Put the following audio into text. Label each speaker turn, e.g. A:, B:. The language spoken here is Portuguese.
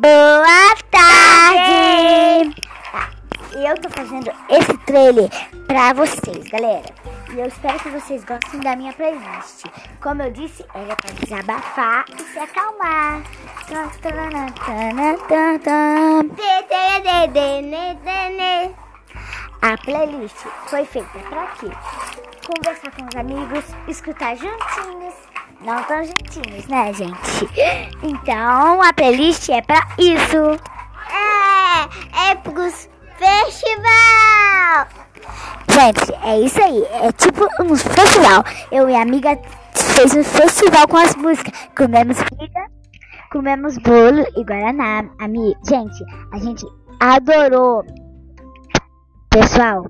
A: Boa tarde! Ah, eu tô fazendo esse trailer pra vocês, galera. E eu espero que vocês gostem da minha playlist. Como eu disse, ela é pra desabafar e se acalmar. A playlist foi feita pra quê? Conversar com os amigos, escutar juntinhos não tão juntinhos, né, gente? Então a playlist é pra isso.
B: É, é pros festival.
A: Gente, é isso aí. É tipo um festival. Eu e a amiga fez um festival com as músicas. Comemos pizza, comemos bolo e guaraná. Amiga, gente, a gente adorou. Pessoal,